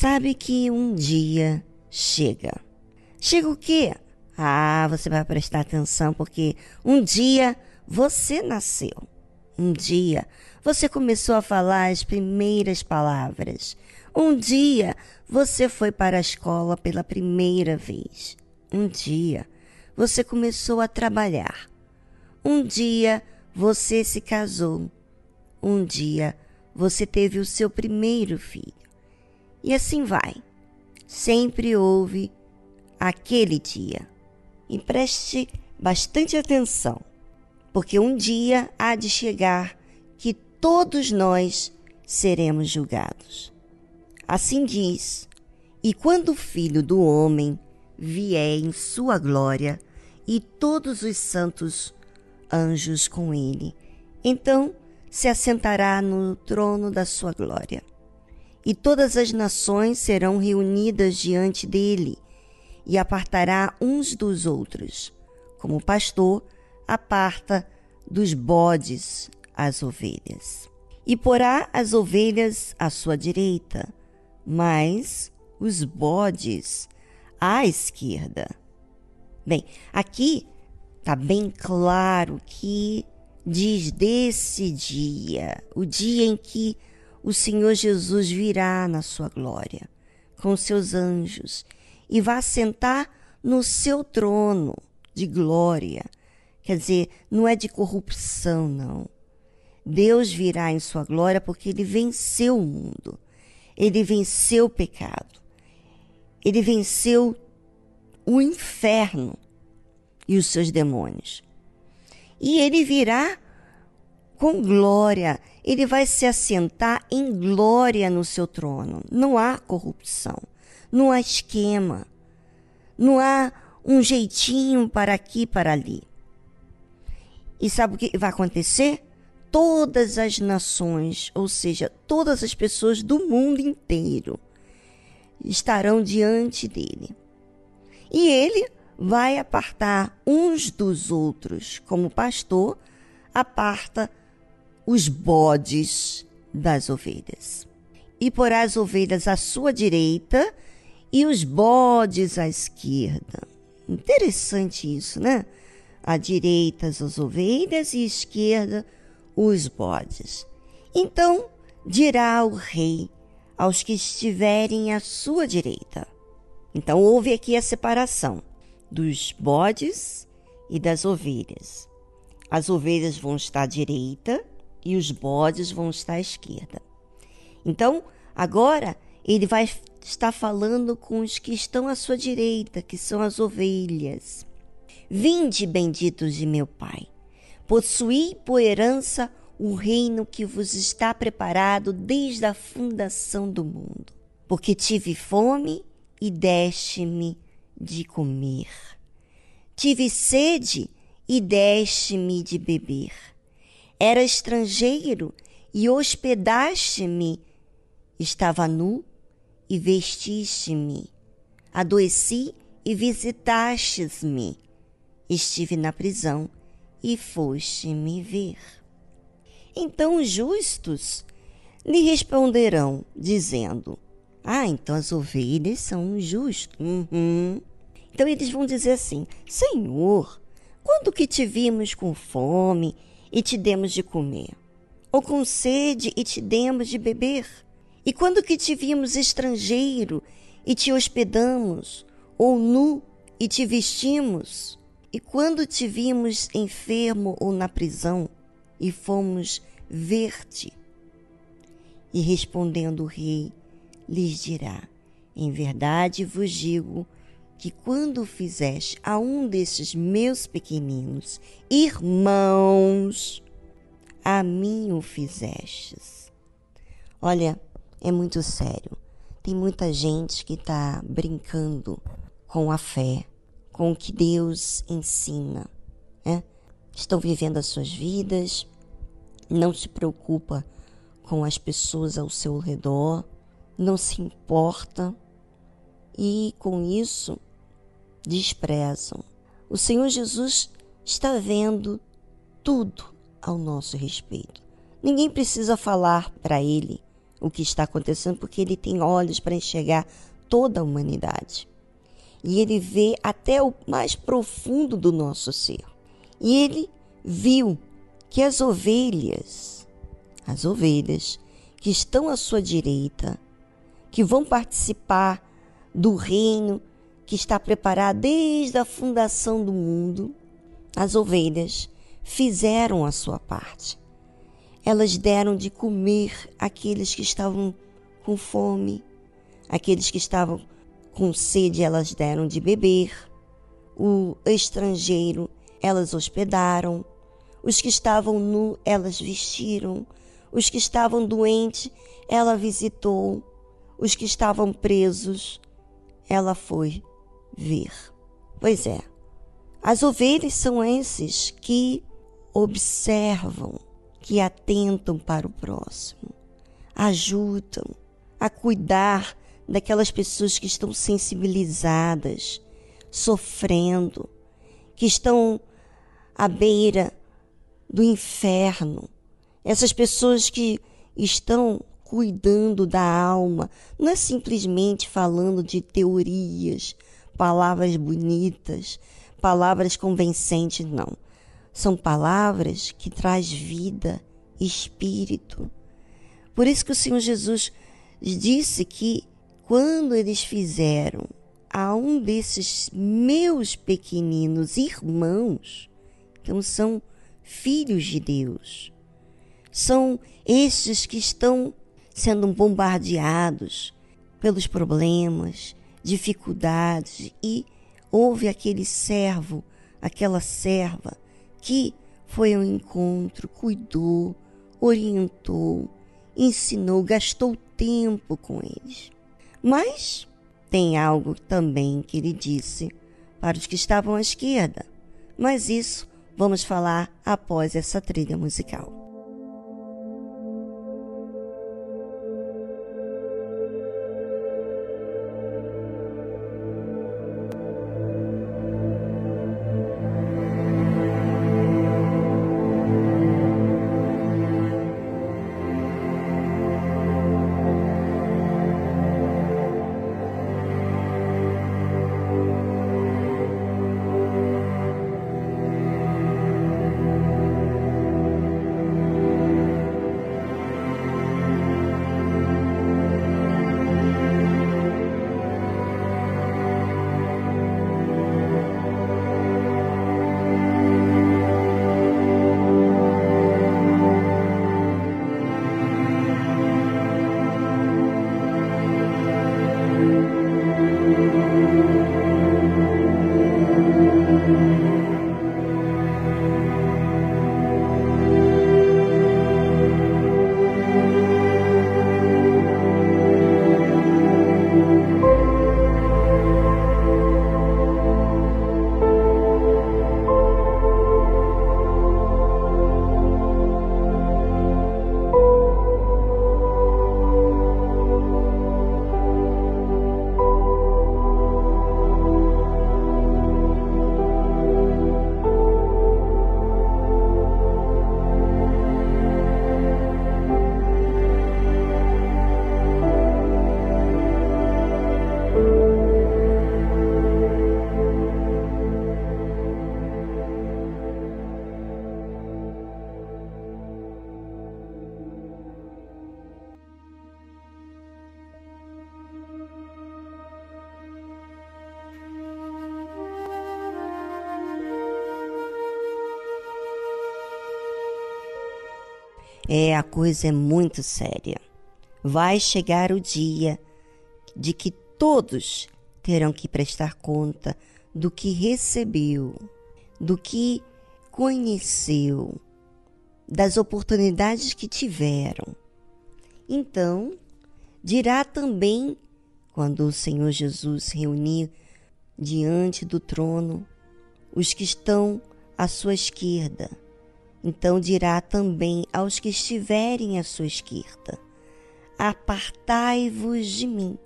sabe que um dia chega. Chega o quê? Ah, você vai prestar atenção porque um dia você nasceu. Um dia você começou a falar as primeiras palavras. Um dia você foi para a escola pela primeira vez. Um dia você começou a trabalhar. Um dia você se casou. Um dia você teve o seu primeiro filho. E assim vai. Sempre houve aquele dia. E preste bastante atenção, porque um dia há de chegar que todos nós seremos julgados. Assim diz: E quando o Filho do Homem vier em sua glória, e todos os santos anjos com ele, então se assentará no trono da sua glória. E todas as nações serão reunidas diante dele, e apartará uns dos outros, como o pastor aparta dos bodes as ovelhas. E porá as ovelhas à sua direita, mas os bodes à esquerda. Bem, aqui está bem claro que diz desse dia, o dia em que o Senhor Jesus virá na sua glória com seus anjos e vai sentar no seu trono de glória. Quer dizer, não é de corrupção, não. Deus virá em sua glória porque ele venceu o mundo. Ele venceu o pecado. Ele venceu o inferno e os seus demônios. E ele virá com glória, ele vai se assentar em glória no seu trono. Não há corrupção, não há esquema, não há um jeitinho para aqui, para ali. E sabe o que vai acontecer? Todas as nações, ou seja, todas as pessoas do mundo inteiro, estarão diante dele. E ele vai apartar uns dos outros, como pastor aparta os bodes das ovelhas. E porá as ovelhas à sua direita e os bodes à esquerda. Interessante isso, né? À direita as ovelhas e à esquerda os bodes. Então dirá o rei aos que estiverem à sua direita: então houve aqui a separação dos bodes e das ovelhas. As ovelhas vão estar à direita e os bodes vão estar à esquerda. Então, agora ele vai estar falando com os que estão à sua direita, que são as ovelhas. Vinde, benditos de meu Pai, possuí por herança o reino que vos está preparado desde a fundação do mundo. Porque tive fome e deste-me de comer. Tive sede e deste-me de beber. Era estrangeiro e hospedaste-me. Estava nu e vestiste-me. Adoeci e visitastes-me. Estive na prisão e foste me ver. Então os justos lhe responderão, dizendo: ah, então as ovelhas são justos. Uhum. Então eles vão dizer assim: Senhor, quando que te vimos com fome e te demos de comer? Ou com sede e te demos de beber? E quando que te vimos estrangeiro e te hospedamos? Ou nu e te vestimos? E quando te vimos enfermo ou na prisão e fomos ver-te? E respondendo o rei, lhes dirá: Em verdade vos digo que quando fizeste a um desses meus pequeninos irmãos, a mim o fizestes. Olha, é muito sério. Tem muita gente que está brincando com a fé, com o que Deus ensina. Né? Estão vivendo as suas vidas, não se preocupa com as pessoas ao seu redor, não se importa e com isso desprezam. O Senhor Jesus está vendo tudo ao nosso respeito. Ninguém precisa falar para ele o que está acontecendo, porque ele tem olhos para enxergar toda a humanidade. E ele vê até o mais profundo do nosso ser. E ele viu que as ovelhas, as ovelhas que estão à sua direita, que vão participar do reino que está preparado desde a fundação do mundo, as ovelhas fizeram a sua parte. Elas deram de comer àqueles que estavam com fome, aqueles que estavam com sede, elas deram de beber. O estrangeiro, elas hospedaram. Os que estavam nu, elas vestiram. Os que estavam doentes, ela visitou. Os que estavam presos, ela foi ver. Pois é, as ovelhas são esses que observam, que atentam para o próximo, ajudam a cuidar daquelas pessoas que estão sensibilizadas, sofrendo, que estão à beira do inferno. Essas pessoas que estão cuidando da alma, não é simplesmente falando de teorias, palavras bonitas, palavras convencentes, não. São palavras que traz vida, espírito. Por isso que o Senhor Jesus disse que quando eles fizeram a um desses meus pequeninos irmãos, então são filhos de Deus, são estes que estão sendo bombardeados pelos problemas, dificuldades e houve aquele servo, aquela serva que foi ao encontro, cuidou, orientou, ensinou, gastou tempo com eles. Mas tem algo também que ele disse para os que estavam à esquerda, mas isso vamos falar após essa trilha musical. É, a coisa é muito séria. Vai chegar o dia de que todos terão que prestar conta do que recebeu, do que conheceu, das oportunidades que tiveram. Então, dirá também, quando o Senhor Jesus reunir diante do trono os que estão à sua esquerda, então dirá também aos que estiverem à sua esquerda: Apartai-vos de mim,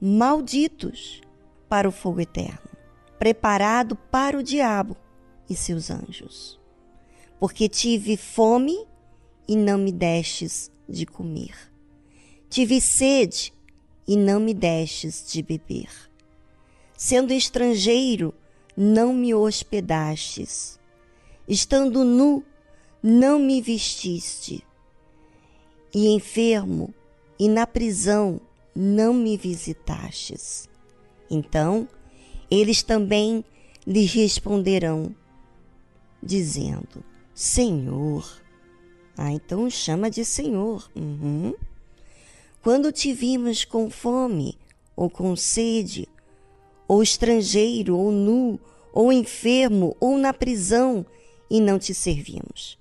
malditos, para o fogo eterno, preparado para o diabo e seus anjos. Porque tive fome e não me destes de comer, Tive sede e não me destes de beber. Sendo estrangeiro, não me hospedastes. Estando nu, não me vestiste. E enfermo e na prisão, não me visitastes. Então, eles também lhes responderão, dizendo: Senhor. Ah, então chama de Senhor. Uhum. Quando te vimos com fome, ou com sede, ou estrangeiro, ou nu, ou enfermo, ou na prisão, e não te servimos.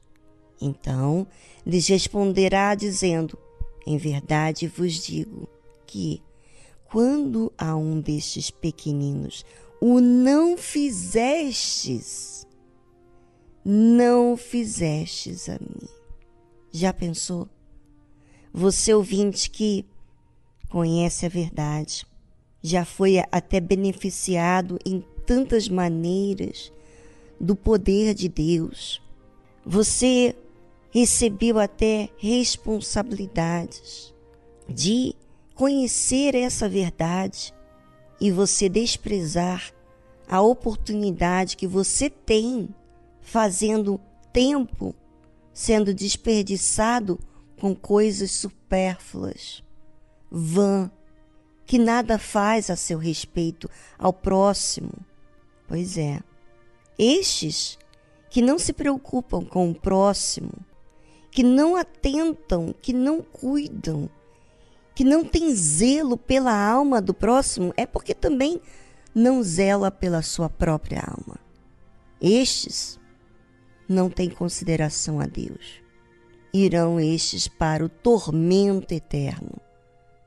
Então lhes responderá, dizendo: Em verdade vos digo que, quando a um destes pequeninos o não fizestes, não fizestes a mim. Já pensou? Você ouvinte que conhece a verdade, já foi até beneficiado em tantas maneiras do poder de Deus. Você recebeu até responsabilidades de conhecer essa verdade e você desprezar a oportunidade que você tem fazendo tempo sendo desperdiçado com coisas supérfluas, vã, que nada faz a seu respeito ao próximo. Pois é, estes que não se preocupam com o próximo, que não atentam, que não cuidam, que não tem zelo pela alma do próximo, é porque também não zela pela sua própria alma. Estes não têm consideração a Deus. Irão estes para o tormento eterno,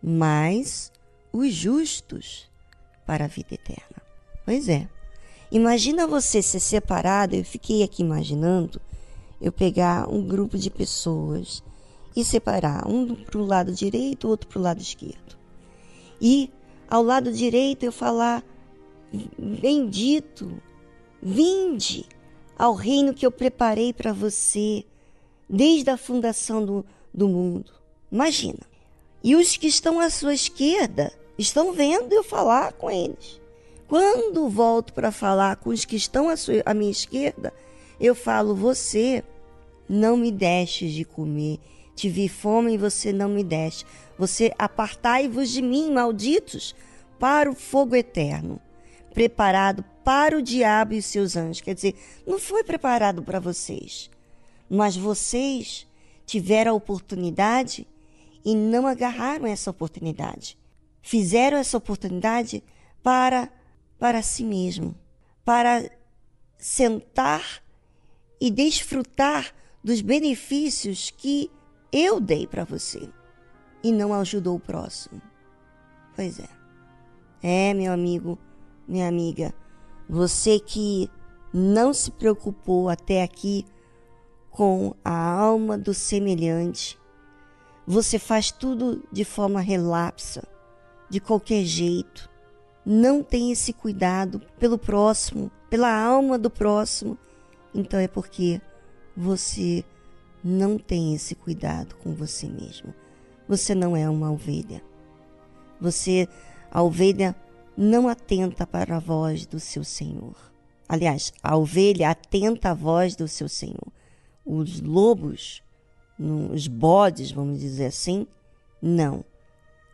mas os justos para a vida eterna. Pois é. Imagina você ser separado, eu fiquei aqui imaginando, eu pegar um grupo de pessoas e separar um para o lado direito, outro para o lado esquerdo. E ao lado direito eu falar: Bendito, vinde ao reino que eu preparei para você desde a fundação do, do mundo. Imagina. E os que estão à sua esquerda estão vendo eu falar com eles. Quando volto para falar com os que estão à, sua, à minha esquerda, eu falo: Você não me deixes de comer Tive fome e você não me deste. Você apartai-vos de mim, malditos, para o fogo eterno, preparado para o diabo e seus anjos. Quer dizer, não foi preparado para vocês, mas vocês tiveram a oportunidade e não agarraram essa oportunidade. Fizeram essa oportunidade para para si mesmo, para sentar e desfrutar dos benefícios que eu dei para você e não ajudou o próximo. Pois é. É, meu amigo, minha amiga, você que não se preocupou até aqui com a alma do semelhante, você faz tudo de forma relapsa, de qualquer jeito. Não tem esse cuidado pelo próximo, pela alma do próximo. Então é porque você não tem esse cuidado com você mesmo. Você não é uma ovelha. Você, a ovelha, não atenta para a voz do seu Senhor. Aliás, a ovelha atenta à voz do seu Senhor. Os lobos, os bodes, vamos dizer assim, não.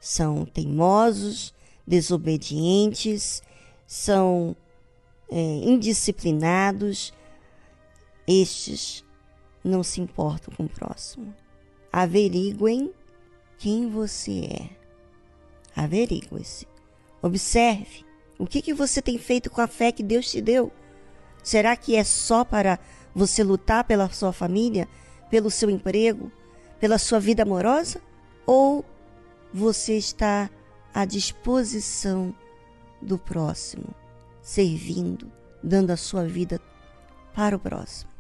São teimosos, desobedientes, são é, indisciplinados. Estes não se importam com o próximo. Averiguem quem você é. Averigue-se. Observe o que, que você tem feito com a fé que Deus te deu. Será que é só para você lutar pela sua família, pelo seu emprego, pela sua vida amorosa? Ou você está à disposição do próximo, servindo, dando a sua vida para o próximo?